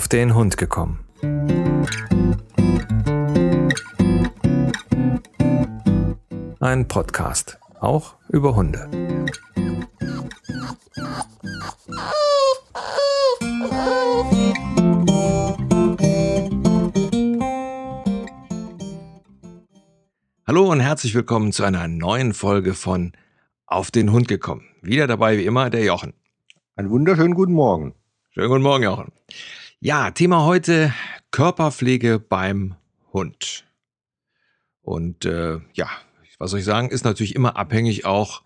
auf den Hund gekommen. Ein Podcast, auch über Hunde. Hallo und herzlich willkommen zu einer neuen Folge von Auf den Hund gekommen. Wieder dabei wie immer der Jochen. Einen wunderschönen guten Morgen. Schönen guten Morgen, Jochen. Ja, Thema heute Körperpflege beim Hund. Und äh, ja, was soll ich sagen, ist natürlich immer abhängig auch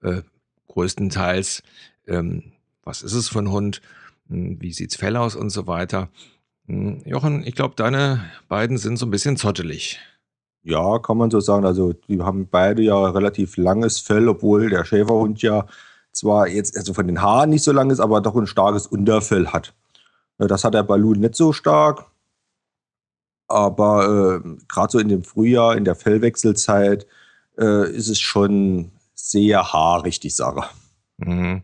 äh, größtenteils, ähm, was ist es für ein Hund, hm, wie sieht's Fell aus und so weiter. Hm, Jochen, ich glaube, deine beiden sind so ein bisschen zottelig. Ja, kann man so sagen. Also die haben beide ja relativ langes Fell, obwohl der Schäferhund ja zwar jetzt also von den Haaren nicht so lang ist, aber doch ein starkes Unterfell hat. Das hat der Balu nicht so stark. Aber äh, gerade so in dem Frühjahr, in der Fellwechselzeit, äh, ist es schon sehr haarig, die Sache. Mhm.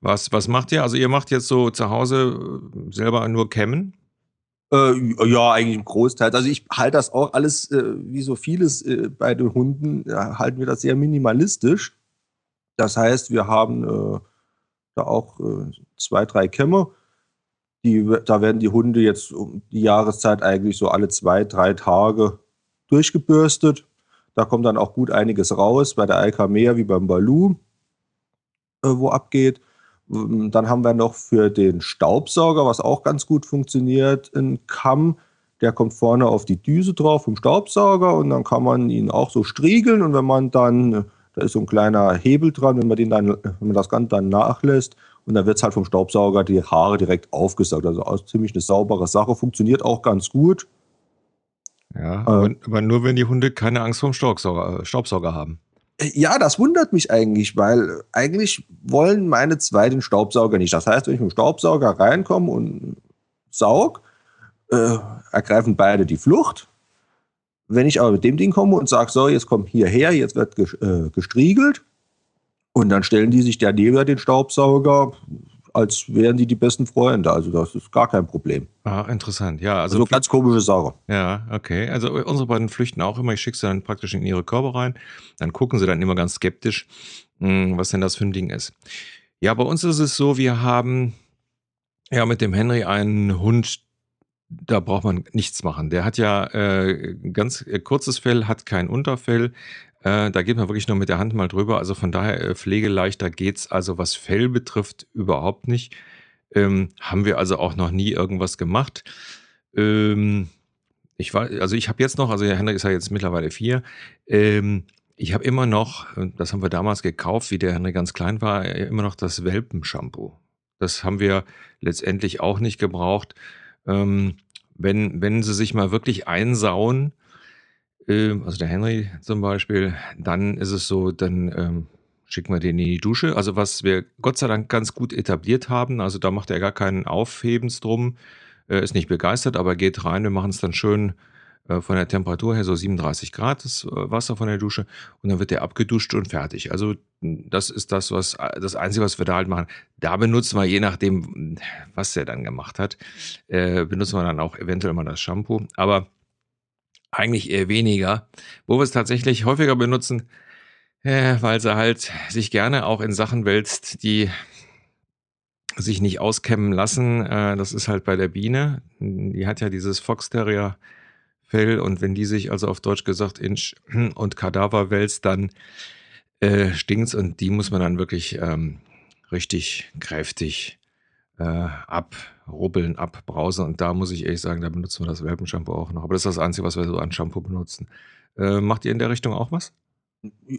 Was, was macht ihr? Also ihr macht jetzt so zu Hause äh, selber nur Kämmen? Äh, ja, eigentlich im Großteil. Also ich halte das auch alles, äh, wie so vieles äh, bei den Hunden, halten wir das sehr minimalistisch. Das heißt, wir haben äh, da auch äh, zwei, drei Kämme. Die, da werden die Hunde jetzt um die Jahreszeit eigentlich so alle zwei, drei Tage durchgebürstet. Da kommt dann auch gut einiges raus, bei der Alka mehr wie beim Balu, äh, wo abgeht. Ähm, dann haben wir noch für den Staubsauger, was auch ganz gut funktioniert, einen Kamm. Der kommt vorne auf die Düse drauf vom Staubsauger und dann kann man ihn auch so striegeln. Und wenn man dann, da ist so ein kleiner Hebel dran, wenn man, den dann, wenn man das Ganze dann nachlässt und dann wird es halt vom Staubsauger die Haare direkt aufgesaugt. Also auch ziemlich eine saubere Sache, funktioniert auch ganz gut. Ja, aber, äh, aber nur wenn die Hunde keine Angst vor dem Staubsauger haben. Ja, das wundert mich eigentlich, weil eigentlich wollen meine zwei den Staubsauger nicht. Das heißt, wenn ich mit dem Staubsauger reinkomme und saug, äh, ergreifen beide die Flucht. Wenn ich aber mit dem Ding komme und sage, so, jetzt komm hierher, jetzt wird äh, gestriegelt, und dann stellen die sich der neben den Staubsauger, als wären die die besten Freunde. Also das ist gar kein Problem. Ah, interessant. Ja, also, also ganz komische Sache. Ja, okay. Also unsere beiden flüchten auch immer. Ich schicke sie dann praktisch in ihre Körper rein. Dann gucken sie dann immer ganz skeptisch, hm, was denn das für ein Ding ist. Ja, bei uns ist es so, wir haben ja mit dem Henry einen Hund, da braucht man nichts machen. Der hat ja äh, ganz äh, kurzes Fell, hat kein Unterfell, äh, da geht man wirklich nur mit der Hand mal drüber. Also von daher äh, pflegeleichter geht's. Also was Fell betrifft, überhaupt nicht. Ähm, haben wir also auch noch nie irgendwas gemacht. Ähm, ich war, also ich habe jetzt noch, also der Henrik ist ja jetzt mittlerweile vier. Ähm, ich habe immer noch, das haben wir damals gekauft, wie der Henrik ganz klein war, immer noch das Welpenshampoo. Das haben wir letztendlich auch nicht gebraucht. Ähm, wenn, wenn sie sich mal wirklich einsauen, ähm, also der Henry zum Beispiel, dann ist es so, dann ähm, schicken wir den in die Dusche. Also was wir Gott sei Dank ganz gut etabliert haben, also da macht er gar keinen Aufhebens drum, äh, ist nicht begeistert, aber geht rein, wir machen es dann schön äh, von der Temperatur her so 37 Grad das äh, Wasser von der Dusche und dann wird der abgeduscht und fertig. Also das ist das, was das Einzige, was wir da halt machen. Da benutzen wir, je nachdem, was der dann gemacht hat, äh, benutzen wir dann auch eventuell mal das Shampoo. Aber eigentlich eher weniger. Wo wir es tatsächlich häufiger benutzen, äh, weil sie halt sich gerne auch in Sachen wälzt, die sich nicht auskämmen lassen. Äh, das ist halt bei der Biene. Die hat ja dieses Fox Terrier Fell und wenn die sich also auf Deutsch gesagt Inch und Kadaver wälzt, dann äh, stinkt's und die muss man dann wirklich ähm, richtig kräftig äh, abrubbeln, abbrausen. Und da muss ich ehrlich sagen, da benutzen wir das Welpenshampoo auch noch. Aber das ist das Einzige, was wir so an Shampoo benutzen. Äh, macht ihr in der Richtung auch was?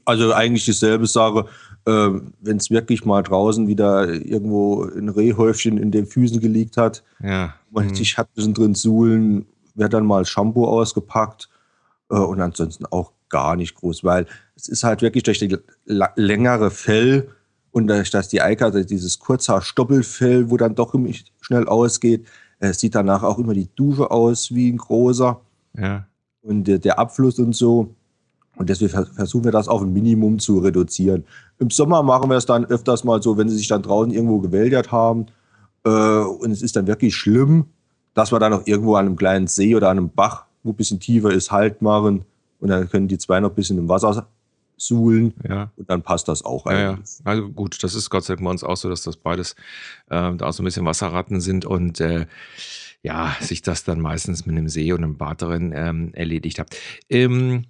Also eigentlich dieselbe Sache. Äh, Wenn es wirklich mal draußen wieder irgendwo ein Rehhäufchen in den Füßen gelegt hat, ja. man mhm. sich hat ein bisschen drin suhlen, wird dann mal Shampoo ausgepackt äh, und ansonsten auch gar nicht groß, weil es ist halt wirklich durch das längere Fell und dadurch, dass die Eika, also dieses Kurzhaar-Stoppelfell, wo dann doch schnell ausgeht, äh, sieht danach auch immer die Dusche aus wie ein großer. Ja. Und der, der Abfluss und so. Und deswegen versuchen wir das auf ein Minimum zu reduzieren. Im Sommer machen wir es dann öfters mal so, wenn sie sich dann draußen irgendwo gewäldert haben äh, und es ist dann wirklich schlimm, dass wir dann noch irgendwo an einem kleinen See oder an einem Bach, wo ein bisschen tiefer ist, Halt machen. Und dann können die zwei noch ein bisschen im Wasser suhlen. Ja. Und dann passt das auch Ja. Also gut, das ist Gott sei Dank bei uns auch so, dass das beides äh, da auch so ein bisschen Wasserratten sind und äh, ja, sich das dann meistens mit einem See und einem Bad darin ähm, erledigt hat. Ähm,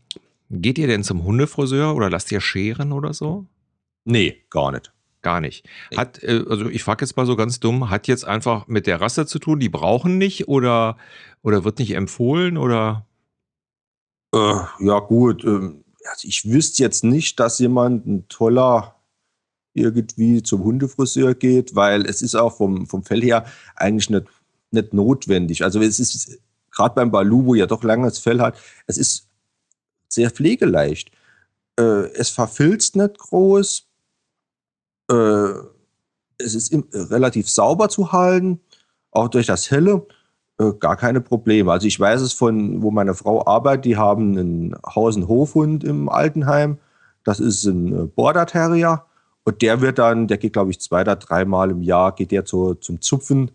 geht ihr denn zum Hundefriseur oder lasst ihr scheren oder so? Nee, gar nicht. Gar nicht. Hat, äh, also ich frage jetzt mal so ganz dumm, hat jetzt einfach mit der Rasse zu tun, die brauchen nicht oder, oder wird nicht empfohlen oder? Äh, ja, gut. Ähm, also ich wüsste jetzt nicht, dass jemand ein toller irgendwie zum Hundefriseur geht, weil es ist auch vom, vom Fell her eigentlich nicht, nicht notwendig. Also es ist gerade beim Balu, wo ja doch langes Fell hat, es ist sehr pflegeleicht. Äh, es verfilzt nicht groß. Äh, es ist im, relativ sauber zu halten, auch durch das Helle. Äh, gar keine Probleme. Also ich weiß es von, wo meine Frau arbeitet, die haben einen Haus- und Hofhund im Altenheim. Das ist ein äh, Border Terrier. Und der wird dann, der geht, glaube ich, zwei oder dreimal im Jahr, geht der zu, zum Zupfen,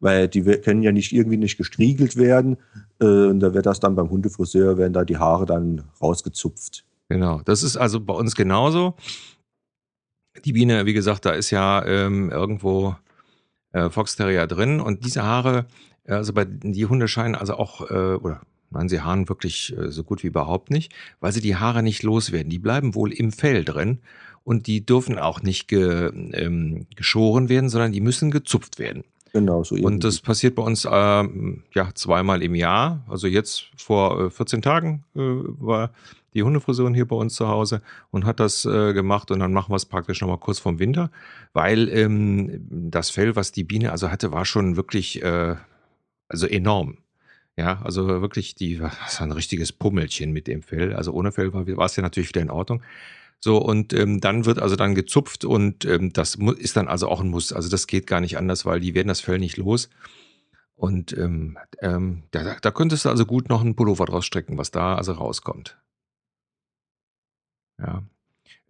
weil die können ja nicht irgendwie nicht gestriegelt werden. Äh, und da wird das dann beim Hundefriseur, werden da die Haare dann rausgezupft. Genau, das ist also bei uns genauso. Die Biene, wie gesagt, da ist ja ähm, irgendwo äh, Fox Terrier drin und diese Haare, also bei die Hunde scheinen also auch, äh, oder nein, sie haaren wirklich äh, so gut wie überhaupt nicht, weil sie die Haare nicht loswerden. Die bleiben wohl im Fell drin und die dürfen auch nicht ge, ähm, geschoren werden, sondern die müssen gezupft werden. Genau, so Und das passiert bei uns ähm, ja zweimal im Jahr. Also jetzt vor äh, 14 Tagen äh, war die Hundefriseurin hier bei uns zu Hause und hat das äh, gemacht und dann machen wir es praktisch nochmal kurz vorm Winter, weil ähm, das Fell, was die Biene also hatte, war schon wirklich äh, also enorm. Ja, also wirklich die, das war ein richtiges Pummelchen mit dem Fell. Also ohne Fell war, war es ja natürlich wieder in Ordnung. So, und ähm, dann wird also dann gezupft und ähm, das ist dann also auch ein Muss. Also das geht gar nicht anders, weil die werden das Fell nicht los. Und ähm, ähm, da, da könntest du also gut noch einen Pullover draus stricken, was da also rauskommt. Ja.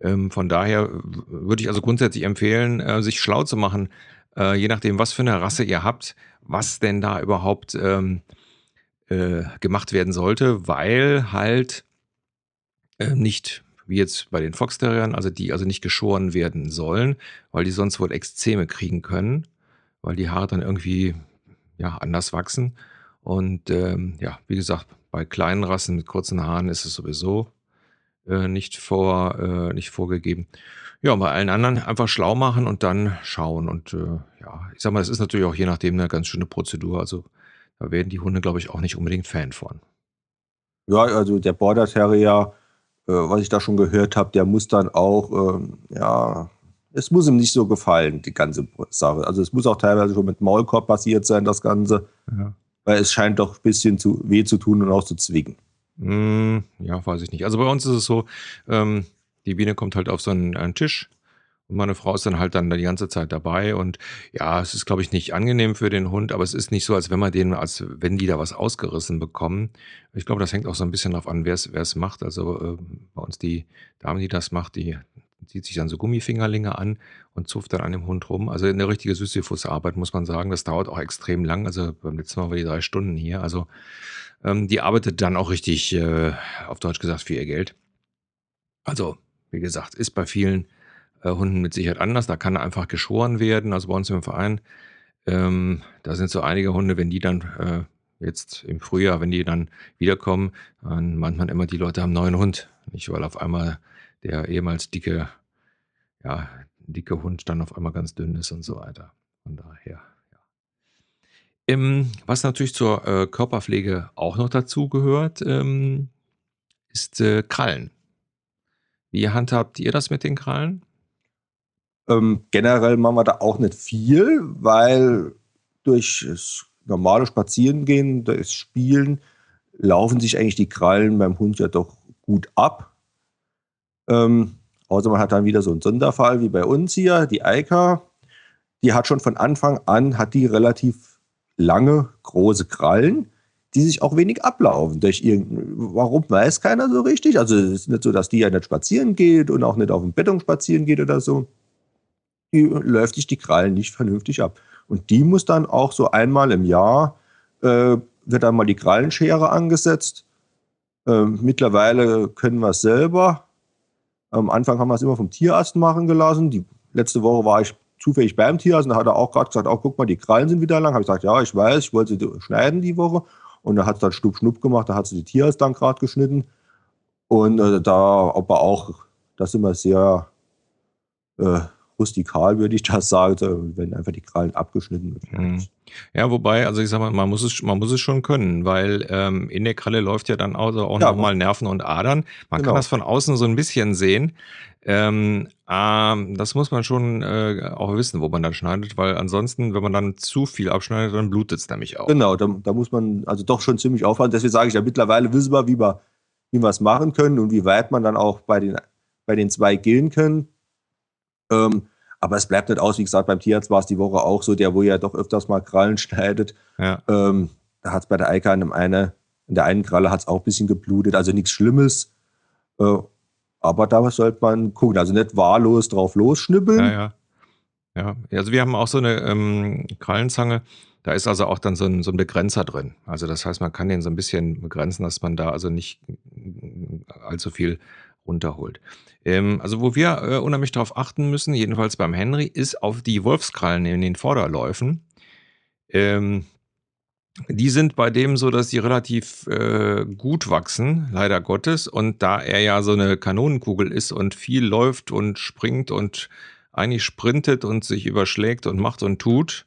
Ähm, von daher würde ich also grundsätzlich empfehlen, äh, sich schlau zu machen, äh, je nachdem, was für eine Rasse ihr habt, was denn da überhaupt ähm, äh, gemacht werden sollte, weil halt äh, nicht wie jetzt bei den Fox Terriern, also die also nicht geschoren werden sollen, weil die sonst wohl Ekzeme kriegen können, weil die Haare dann irgendwie ja anders wachsen. Und ähm, ja, wie gesagt, bei kleinen Rassen mit kurzen Haaren ist es sowieso äh, nicht vor äh, nicht vorgegeben. Ja, und bei allen anderen einfach schlau machen und dann schauen. Und äh, ja, ich sag mal, das ist natürlich auch je nachdem eine ganz schöne Prozedur. Also da werden die Hunde, glaube ich, auch nicht unbedingt Fan von. Ja, also der Border Terrier, äh, was ich da schon gehört habe, der muss dann auch, ähm, ja, es muss ihm nicht so gefallen, die ganze Sache. Also es muss auch teilweise schon mit Maulkorb passiert sein, das Ganze, Ja. weil es scheint doch ein bisschen zu weh zu tun und auch zu zwicken. Hm, ja, weiß ich nicht. Also bei uns ist es so, ähm, die Biene kommt halt auf so einen, einen Tisch und meine Frau ist dann halt dann die ganze Zeit dabei und ja, es ist, glaube ich, nicht angenehm für den Hund, aber es ist nicht so, als wenn man den, als wenn die da was ausgerissen bekommen. Ich glaube, das hängt auch so ein bisschen darauf an, wer es macht. Also ähm, bei uns die Dame, die das macht, die zieht sich dann so Gummifingerlinge an und zupft dann an dem Hund rum. Also eine richtige Sisyphus-Arbeit, muss man sagen. Das dauert auch extrem lang. Also beim letzten Mal war die drei Stunden hier. Also ähm, die arbeitet dann auch richtig, äh, auf Deutsch gesagt, für ihr Geld. Also, wie gesagt, ist bei vielen äh, Hunden mit Sicherheit anders. Da kann einfach geschoren werden. Also bei uns im Verein, ähm, da sind so einige Hunde, wenn die dann äh, jetzt im Frühjahr, wenn die dann wiederkommen, dann meint man immer, die Leute haben einen neuen Hund. Nicht, weil auf einmal der ehemals dicke, ja, dicke Hund dann auf einmal ganz dünn ist und so weiter. Von daher. Ähm, was natürlich zur äh, Körperpflege auch noch dazu gehört, ähm, ist äh, Krallen. Wie handhabt ihr das mit den Krallen? Ähm, generell machen wir da auch nicht viel, weil durch das normale Spazierengehen, das Spielen, laufen sich eigentlich die Krallen beim Hund ja doch gut ab. Ähm, außer man hat dann wieder so einen Sonderfall wie bei uns hier, die Eika. Die hat schon von Anfang an, hat die relativ lange, große Krallen, die sich auch wenig ablaufen. Durch irgendein, warum weiß keiner so richtig. Also es ist nicht so, dass die ja nicht spazieren geht und auch nicht auf dem Bettung spazieren geht oder so. Die läuft sich die Krallen nicht vernünftig ab. Und die muss dann auch so einmal im Jahr äh, wird dann mal die Krallenschere angesetzt. Ähm, mittlerweile können wir es selber. Am Anfang haben wir es immer vom Tierarzt machen gelassen. Die letzte Woche war ich zufällig beim Tierarzt und da hat er auch gerade gesagt, oh, guck mal, die Krallen sind wieder lang. Habe ich gesagt, ja, ich weiß, ich wollte sie schneiden die Woche. Und er hat es dann schnupp, schnupp gemacht, da hat sie die Tierarzt dann gerade geschnitten. Und äh, da aber auch, da sind wir sehr äh, rustikal, würde ich das sagen, wenn einfach die Krallen abgeschnitten werden. Mhm. Ja, wobei, also ich sag mal, man muss es, man muss es schon können, weil ähm, in der Kralle läuft ja dann auch, auch ja, nochmal Nerven und Adern. Man genau. kann das von außen so ein bisschen sehen. Ähm, ähm, das muss man schon äh, auch wissen, wo man dann schneidet, weil ansonsten, wenn man dann zu viel abschneidet, dann blutet es nämlich auch. Genau, da, da, muss man also doch schon ziemlich aufpassen. Deswegen sage ich ja, mittlerweile wissen wir, wie wir wie wir es machen können und wie weit man dann auch bei den, bei den zwei gehen können. Ähm, aber es bleibt nicht aus, wie gesagt, beim Tierarzt war es die Woche auch so, der wo ja doch öfters mal Krallen schneidet. Ja. Ähm, da hat es bei der Eika in, eine, in der einen Kralle hat es auch ein bisschen geblutet, also nichts Schlimmes. Äh, aber da sollte man gucken, also nicht wahllos drauf losschnippeln. Ja, ja. Ja, also wir haben auch so eine ähm, Krallenzange. Da ist also auch dann so ein, so ein Begrenzer drin. Also das heißt, man kann den so ein bisschen begrenzen, dass man da also nicht allzu viel runterholt. Ähm, also wo wir äh, unheimlich darauf achten müssen, jedenfalls beim Henry, ist auf die Wolfskrallen in den Vorderläufen. Ähm, die sind bei dem so, dass die relativ äh, gut wachsen, leider Gottes. Und da er ja so eine Kanonenkugel ist und viel läuft und springt und eigentlich sprintet und sich überschlägt und macht und tut,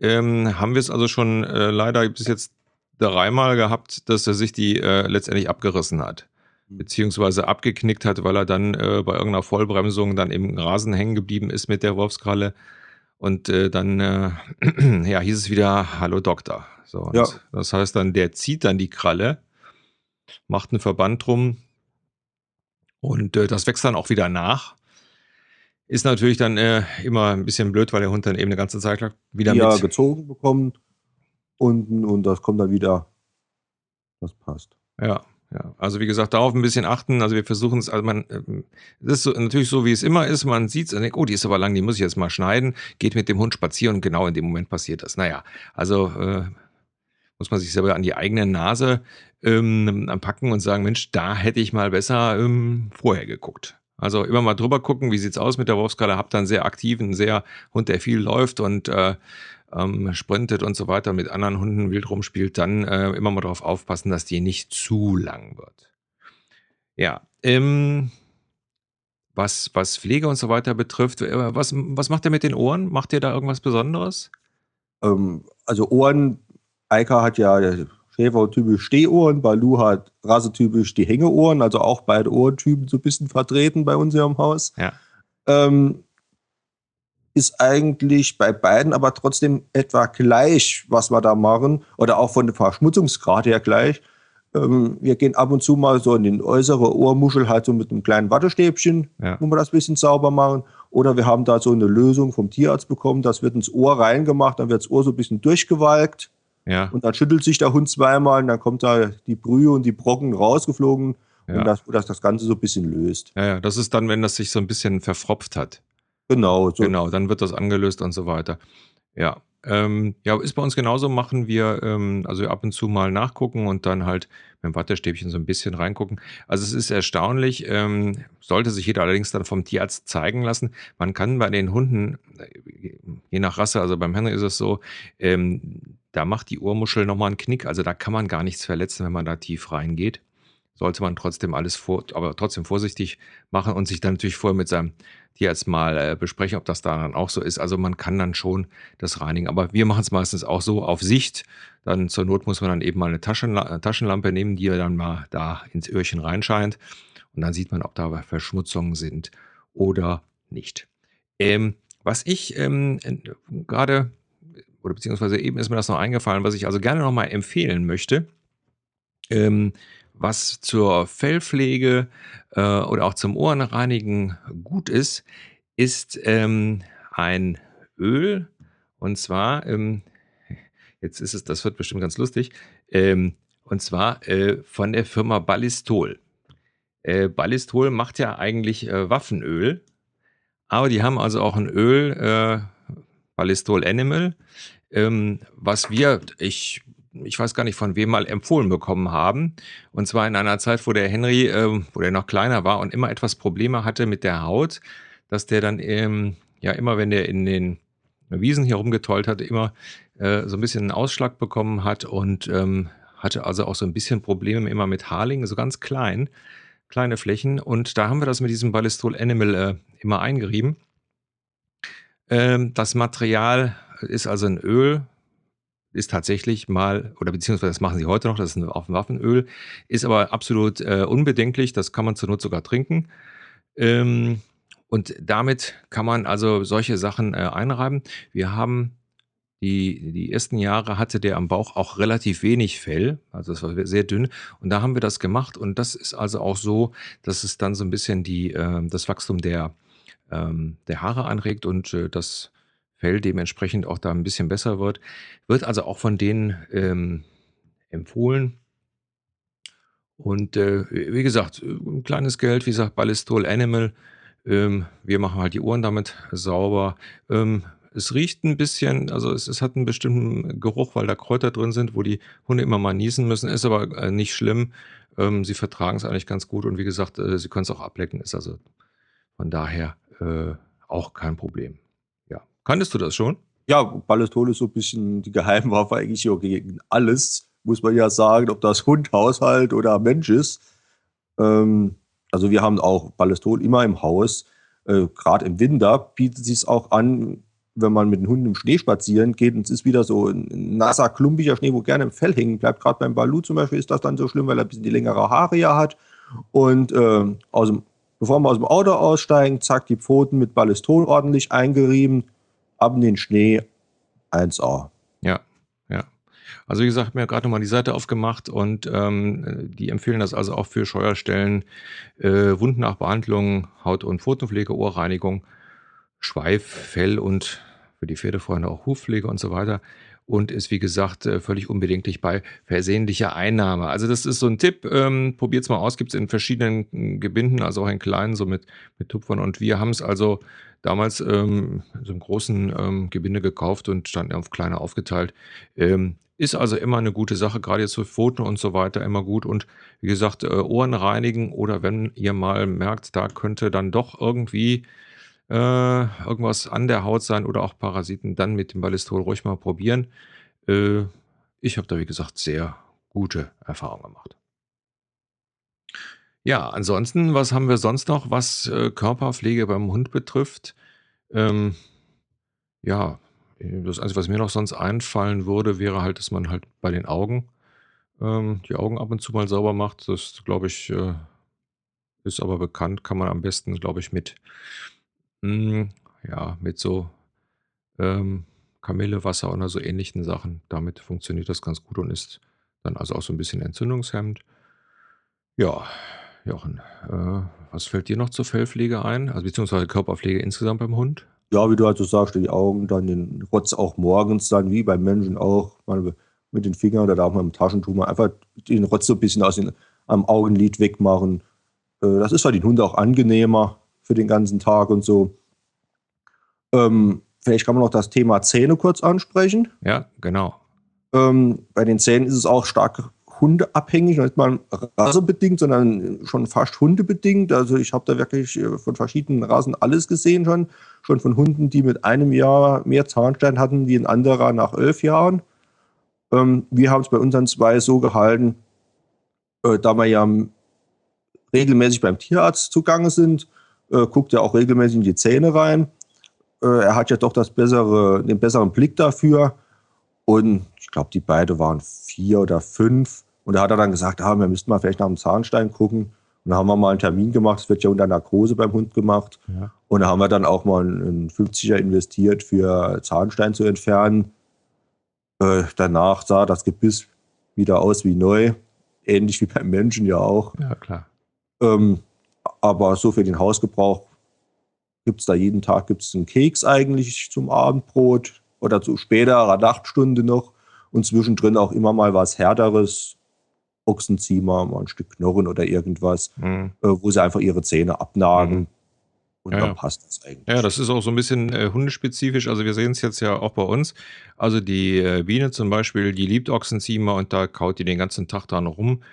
ähm, haben wir es also schon äh, leider bis jetzt dreimal gehabt, dass er sich die äh, letztendlich abgerissen hat. Beziehungsweise abgeknickt hat, weil er dann äh, bei irgendeiner Vollbremsung dann im Rasen hängen geblieben ist mit der Wolfskralle. Und äh, dann äh, ja, hieß es wieder, hallo Doktor. So, ja. Das heißt dann, der zieht dann die Kralle, macht einen Verband drum und äh, das wächst dann auch wieder nach. Ist natürlich dann äh, immer ein bisschen blöd, weil der Hund dann eben eine ganze Zeit lang wieder ja, mit gezogen bekommt unten und das kommt dann wieder. Das passt. Ja, ja, also wie gesagt, darauf ein bisschen achten. Also wir versuchen es, also man, ähm, das ist so, natürlich so, wie es immer ist. Man sieht es und denkt, oh, die ist aber lang, die muss ich jetzt mal schneiden. Geht mit dem Hund spazieren und genau in dem Moment passiert das. Naja, also äh, muss man sich selber an die eigene Nase ähm, packen und sagen, Mensch, da hätte ich mal besser ähm, vorher geguckt. Also immer mal drüber gucken, wie sieht's aus mit der Wolfskralle. Habt dann sehr aktiven, sehr Hund, der viel läuft und äh, ähm, sprintet und so weiter, mit anderen Hunden wild rumspielt, dann äh, immer mal darauf aufpassen, dass die nicht zu lang wird. Ja, ähm, was, was Pflege und so weiter betrifft, äh, was, was macht ihr mit den Ohren? Macht ihr da irgendwas Besonderes? Ähm, also Ohren, Eika hat ja Schäfer typisch Stehohren, Balu hat rassetypisch die Hängeohren, also auch beide Ohrentypen so ein bisschen vertreten bei uns hier im Haus. Ja. Ähm, ist eigentlich bei beiden aber trotzdem etwa gleich, was wir da machen, oder auch von der Verschmutzungsgrad her gleich. Ähm, wir gehen ab und zu mal so in den äußeren Ohrmuschel halt so mit einem kleinen Wattestäbchen, ja. wo wir das ein bisschen sauber machen. Oder wir haben da so eine Lösung vom Tierarzt bekommen, das wird ins Ohr reingemacht, dann wird das Ohr so ein bisschen durchgewalkt. Ja. Und dann schüttelt sich der Hund zweimal und dann kommt da die Brühe und die Brocken rausgeflogen. Ja. Und das, das das Ganze so ein bisschen löst. Ja, ja, das ist dann, wenn das sich so ein bisschen verfropft hat. Genau. So. Genau, dann wird das angelöst und so weiter. Ja. Ähm, ja, ist bei uns genauso, machen wir ähm, also ab und zu mal nachgucken und dann halt mit dem Wattestäbchen so ein bisschen reingucken. Also es ist erstaunlich, ähm, sollte sich jeder allerdings dann vom Tierarzt zeigen lassen. Man kann bei den Hunden, äh, je nach Rasse, also beim Henry ist es so, ähm, da macht die Ohrmuschel nochmal einen Knick. Also da kann man gar nichts verletzen, wenn man da tief reingeht sollte man trotzdem alles vor, aber trotzdem vorsichtig machen und sich dann natürlich vorher mit seinem Tierarzt mal äh, besprechen, ob das da dann auch so ist. Also man kann dann schon das reinigen. Aber wir machen es meistens auch so auf Sicht. Dann zur Not muss man dann eben mal eine Taschenla Taschenlampe nehmen, die dann mal da ins Öhrchen reinscheint. Und dann sieht man, ob da Verschmutzungen sind oder nicht. Ähm, was ich ähm, gerade, oder beziehungsweise eben ist mir das noch eingefallen, was ich also gerne nochmal empfehlen möchte, ähm, was zur Fellpflege äh, oder auch zum Ohrenreinigen gut ist, ist ähm, ein Öl. Und zwar, ähm, jetzt ist es, das wird bestimmt ganz lustig, ähm, und zwar äh, von der Firma Ballistol. Äh, Ballistol macht ja eigentlich äh, Waffenöl, aber die haben also auch ein Öl, äh, Ballistol Animal, ähm, was wir, ich ich weiß gar nicht von wem mal empfohlen bekommen haben. Und zwar in einer Zeit, wo der Henry, äh, wo der noch kleiner war und immer etwas Probleme hatte mit der Haut, dass der dann ähm, ja immer, wenn der in den Wiesen hier rumgetollt hat, immer äh, so ein bisschen einen Ausschlag bekommen hat und ähm, hatte also auch so ein bisschen Probleme immer mit Haarlingen, so ganz klein, kleine Flächen. Und da haben wir das mit diesem Ballistol Animal äh, immer eingerieben. Ähm, das Material ist also ein Öl, ist tatsächlich mal, oder beziehungsweise das machen sie heute noch, das ist ein Waffenöl, ist aber absolut äh, unbedenklich, das kann man zur Not sogar trinken. Ähm, und damit kann man also solche Sachen äh, einreiben. Wir haben die, die ersten Jahre hatte der am Bauch auch relativ wenig Fell, also es war sehr dünn. Und da haben wir das gemacht. Und das ist also auch so, dass es dann so ein bisschen die, äh, das Wachstum der, ähm, der Haare anregt und äh, das Fell dementsprechend auch da ein bisschen besser wird. Wird also auch von denen ähm, empfohlen. Und äh, wie gesagt, ein kleines Geld, wie gesagt, Ballistol Animal. Ähm, wir machen halt die Ohren damit sauber. Ähm, es riecht ein bisschen, also es, es, hat einen bestimmten Geruch, weil da Kräuter drin sind, wo die Hunde immer mal niesen müssen. Ist aber äh, nicht schlimm. Ähm, sie vertragen es eigentlich ganz gut und wie gesagt, äh, sie können es auch ablecken. Ist also von daher äh, auch kein Problem. Kanntest du das schon? Ja, Ballistol ist so ein bisschen die Geheimwaffe eigentlich gegen alles, muss man ja sagen, ob das Hund, Haushalt oder Mensch ist. Ähm, also wir haben auch Ballistol immer im Haus. Äh, Gerade im Winter bietet es sich auch an, wenn man mit dem Hund im Schnee spazieren geht und es ist wieder so ein nasser, klumpiger Schnee, wo gerne im Fell hängen bleibt. Gerade beim Balu zum Beispiel ist das dann so schlimm, weil er ein bisschen die längere Haare ja hat. Und äh, aus dem, bevor wir aus dem Auto aussteigen, zack, die Pfoten mit Ballistol ordentlich eingerieben, ab in den Schnee, 1A. Ja, ja. Also wie gesagt, mir gerade nochmal die Seite aufgemacht und ähm, die empfehlen das also auch für Scheuerstellen, äh, Wundnachbehandlung, Haut- und Pfotenpflege, Ohrreinigung, Schweif, Fell und für die Pferdefreunde auch Hufpflege und so weiter. Und ist, wie gesagt, äh, völlig unbedenklich bei versehentlicher Einnahme. Also, das ist so ein Tipp. Ähm, Probiert es mal aus. Gibt es in verschiedenen Gebinden, also auch in kleinen, so mit, mit Tupfern. Und wir haben es also damals ähm, so einem großen ähm, Gebinde gekauft und dann auf kleine aufgeteilt. Ähm, ist also immer eine gute Sache, gerade jetzt für Pfoten und so weiter, immer gut. Und wie gesagt, äh, Ohren reinigen oder wenn ihr mal merkt, da könnte dann doch irgendwie äh, irgendwas an der Haut sein oder auch Parasiten, dann mit dem Ballistol ruhig mal probieren. Äh, ich habe da, wie gesagt, sehr gute Erfahrungen gemacht. Ja, ansonsten, was haben wir sonst noch, was äh, Körperpflege beim Hund betrifft? Ähm, ja, das Einzige, was mir noch sonst einfallen würde, wäre halt, dass man halt bei den Augen ähm, die Augen ab und zu mal sauber macht. Das, glaube ich, äh, ist aber bekannt, kann man am besten, glaube ich, mit hm, ja, mit so, ähm, Kamillewasser oder so ähnlichen Sachen. Damit funktioniert das ganz gut und ist dann also auch so ein bisschen entzündungshemmend. Ja, Jochen, äh, was fällt dir noch zur Fellpflege ein? Also beziehungsweise Körperpflege insgesamt beim Hund? Ja, wie du halt so sagst, die Augen, dann den Rotz auch morgens dann, wie beim Menschen auch, mal mit den Fingern oder da auch mal im Taschentuch mal einfach den Rotz so ein bisschen aus den, am Augenlid wegmachen. Äh, das ist für den Hund auch angenehmer für den ganzen Tag und so. Ähm, vielleicht kann man noch das Thema Zähne kurz ansprechen. Ja, genau. Ähm, bei den Zähnen ist es auch stark hundeabhängig, nicht mal rassebedingt, sondern schon fast hundebedingt. Also ich habe da wirklich äh, von verschiedenen Rassen alles gesehen schon. Schon von Hunden, die mit einem Jahr mehr Zahnstein hatten wie ein anderer nach elf Jahren. Ähm, wir haben es bei unseren zwei so gehalten, äh, da wir ja regelmäßig beim Tierarzt zugange sind, äh, guckt er auch regelmäßig in die Zähne rein. Äh, er hat ja doch das bessere, den besseren Blick dafür. Und ich glaube, die beiden waren vier oder fünf. Und da hat er dann gesagt, ah, wir müssten mal vielleicht nach dem Zahnstein gucken. Und da haben wir mal einen Termin gemacht. Es wird ja unter Narkose beim Hund gemacht. Ja. Und da haben wir dann auch mal einen 50er investiert, für Zahnstein zu entfernen. Äh, danach sah das Gebiss wieder aus wie neu. Ähnlich wie beim Menschen ja auch. Ja, klar. Ähm, aber so für den Hausgebrauch gibt es da jeden Tag gibt's einen Keks eigentlich zum Abendbrot oder zu späterer Nachtstunde noch und zwischendrin auch immer mal was Härteres, Ochsenziemer, mal ein Stück Knochen oder irgendwas, mhm. äh, wo sie einfach ihre Zähne abnagen. Mhm. Und Ja, dann passt das eigentlich. Ja, das ist auch so ein bisschen äh, hundespezifisch. Also wir sehen es jetzt ja auch bei uns. Also die äh, Biene zum Beispiel, die liebt Ochsenziemer und da kaut die den ganzen Tag da noch rum.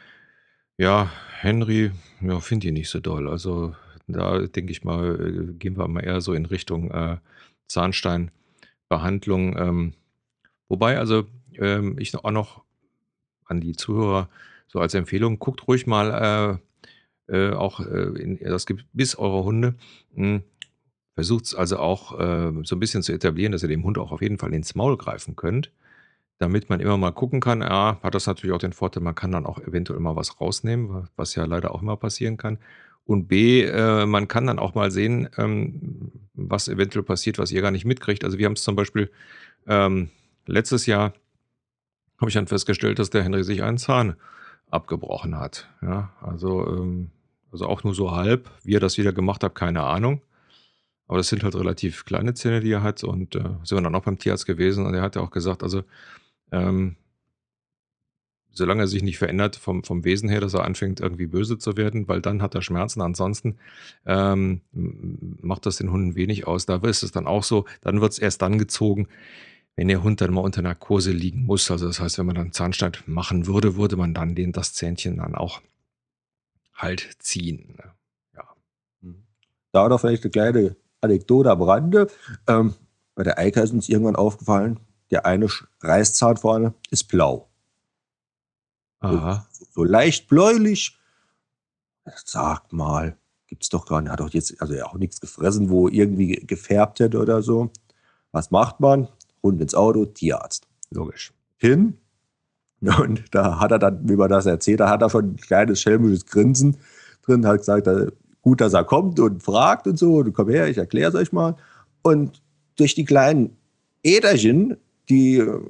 Ja, Henry, ja, finde ich nicht so doll. Also da denke ich mal, äh, gehen wir mal eher so in Richtung äh, Zahnsteinbehandlung. Ähm, wobei, also ähm, ich auch noch an die Zuhörer so als Empfehlung, guckt ruhig mal äh, äh, auch äh, in das Gebiss eurer Hunde. Hm, Versucht es also auch äh, so ein bisschen zu etablieren, dass ihr dem Hund auch auf jeden Fall ins Maul greifen könnt, damit man immer mal gucken kann. A, hat das natürlich auch den Vorteil, man kann dann auch eventuell mal was rausnehmen, wa- was ja leider auch immer passieren kann. Und B, äh, man kann dann auch mal sehen, ähm, was eventuell passiert, was ihr gar nicht mitkriegt. Also wir haben es zum Beispiel ähm, letztes Jahr, habe ich dann festgestellt, dass der Henry sich einen Zahn abgebrochen hat. Ja, also, ähm, also auch nur so halb. Wie er das wieder gemacht hat, keine Ahnung. Aber das sind halt relativ kleine Zähne, die er hat. Und äh, sind wir dann auch beim Tierarzt gewesen und er hat ja auch gesagt, also ähm, solange er sich nicht verändert vom, vom Wesen her, dass er anfängt irgendwie böse zu werden, weil dann hat er Schmerzen. Ansonsten ähm, macht das den Hunden wenig aus. Da ist es dann auch so, dann wird es erst dann gezogen, wenn der Hund dann mal unter Narkose liegen muss. Also das heißt, wenn man dann Zahnstein machen würde, würde man dann den, das Zähnchen dann auch halt ziehen. ne? Ja. Da noch vielleicht eine kleine Anekdote am Rande. Ähm, bei der Eika ist uns irgendwann aufgefallen, der eine Reißzahn vorne ist blau. Aha. So, so leicht bläulich. Sagt mal, gibt's doch gar nicht. Hat doch jetzt also ja auch nichts gefressen, wo irgendwie ge- gefärbt hätte oder so. Was macht man? Hund ins Auto, Tierarzt. Logisch. Hin. Und da hat er dann, wie man das erzählt, da hat er schon ein kleines schelmisches Grinsen drin, hat gesagt, äh, gut, dass er kommt und fragt und so, und komm her, ich erkläre es euch mal. Und durch die kleinen Äderchen, die äh,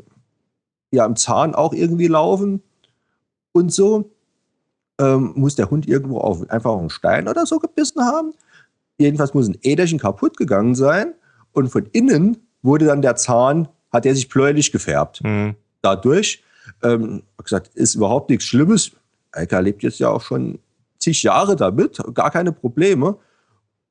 ja am Zahn auch irgendwie laufen und so, ähm, muss der Hund irgendwo auf einfach auf einen Stein oder so gebissen haben. Jedenfalls muss ein Äderchen kaputt gegangen sein und von innen wurde dann der Zahn, hat er sich bläulich gefärbt Hm. dadurch. Ähm, gesagt, ist überhaupt nichts Schlimmes. Eika lebt jetzt ja auch schon zig Jahre damit, gar keine Probleme.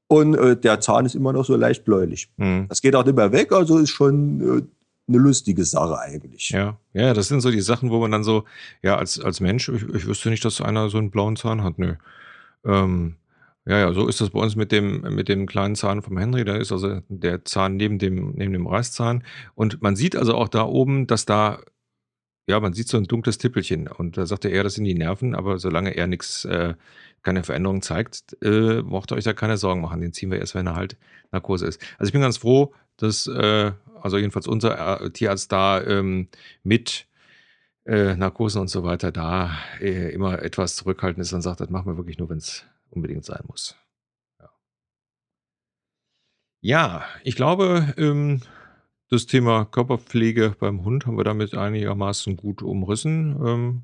Und äh, der Zahn ist immer noch so leicht bläulich. Hm. Das geht auch nicht mehr weg, also ist schon äh, eine lustige Sache eigentlich. Ja, ja, das sind so die Sachen, wo man dann so, ja, als, als Mensch, ich, ich wüsste nicht, dass einer so einen blauen Zahn hat, nö. Ähm, ja, ja, so ist das bei uns mit dem, mit dem kleinen Zahn vom Henry. Da ist also der Zahn neben dem, neben dem Reißzahn. Und man sieht also auch da oben, dass da, ja, man sieht so ein dunkles Tippelchen. Und da sagte er, das sind die Nerven, aber solange er nichts, äh, keine Veränderung zeigt, äh, braucht ihr euch da keine Sorgen machen. Den ziehen wir erst, wenn er halt Narkose ist. Also ich bin ganz froh, dass, äh, also jedenfalls unser äh, Tierarzt da ähm, mit äh, Narkosen und so weiter da äh, immer etwas zurückhaltend ist und sagt, das machen wir wirklich nur, wenn es unbedingt sein muss. Ja, ja ich glaube, ähm, das Thema Körperpflege beim Hund haben wir damit einigermaßen gut umrissen. Ähm,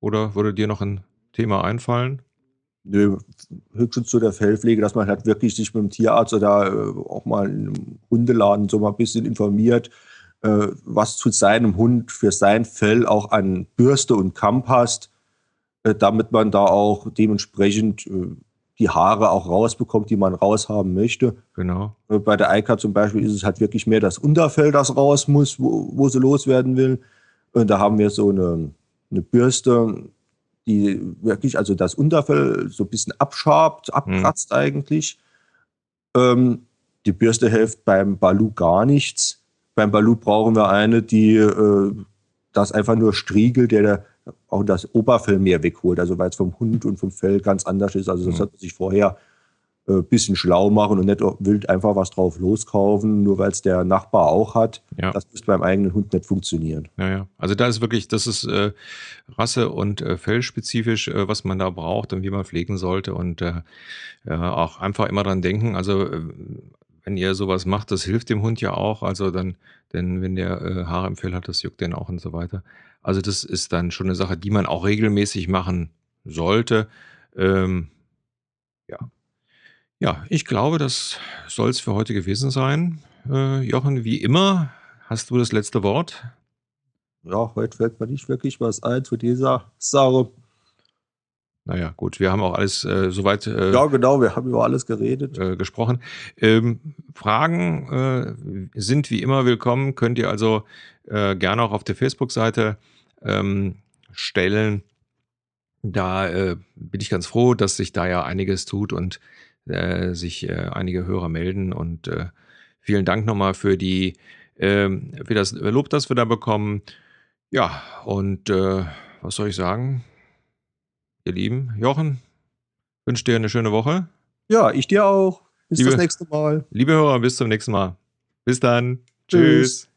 oder würde dir noch ein Thema einfallen? Nö, höchstens zu der Fellpflege, dass man halt wirklich sich mit dem Tierarzt oder äh, auch mal einem Hundeladen so mal ein bisschen informiert, äh, was zu seinem Hund für sein Fell auch an Bürste und Kamm passt, damit man da auch dementsprechend äh, die Haare auch rausbekommt, die man raushaben möchte. Genau. Äh, Bei der Eika zum Beispiel ist es halt wirklich mehr das Unterfell, das raus muss, wo, wo sie loswerden will. Und da haben wir so eine, eine Bürste, die wirklich also das Unterfell so ein bisschen abschabt, abkratzt eigentlich. Ähm, die Bürste hilft beim Balu gar nichts. Beim Balu brauchen wir eine, die äh, das einfach nur striegelt, der auch das Oberfell mehr wegholt. Also weil es vom Hund und vom Fell ganz anders ist. Also das Mhm. sollte man sich vorher ein bisschen schlau machen und nicht wild einfach was drauf loskaufen, nur weil es der Nachbar auch hat. Ja. Das müsste beim eigenen Hund nicht funktionieren. Ja, ja. Also da ist wirklich, das ist äh, Rasse- und äh, Fellspezifisch, äh, was man da braucht und wie man pflegen sollte. Und äh, äh, auch einfach immer dran denken, also äh, wenn ihr sowas macht, das hilft dem Hund ja auch. Also dann, denn wenn der äh, Haare im Fell hat, das juckt den auch und so weiter. Also das ist dann schon eine Sache, die man auch regelmäßig machen sollte. Ähm, ja. Ja, ich glaube, das soll es für heute gewesen sein. Äh, Jochen, wie immer, hast du das letzte Wort? Ja, heute fällt mir nicht wirklich was ein zu dieser Sache. Naja, gut, wir haben auch alles äh, soweit äh, Ja, genau, wir haben über alles geredet. äh, gesprochen. Ähm, Fragen äh, sind wie immer willkommen, könnt ihr also äh, gerne auch auf der Facebook-Seite ähm, stellen. Da äh, bin ich ganz froh, dass sich da ja einiges tut und äh, sich äh, einige Hörer melden. Und äh, vielen Dank nochmal für die ähm, für das Lob, das wir da bekommen. Ja, und äh, was soll ich sagen? Ihr Lieben, Jochen, wünsche dir eine schöne Woche. Ja, ich dir auch. Bis Liebe- das nächste Mal. Liebe Hörer, bis zum nächsten Mal. Bis dann. Tschüss. Tschüss.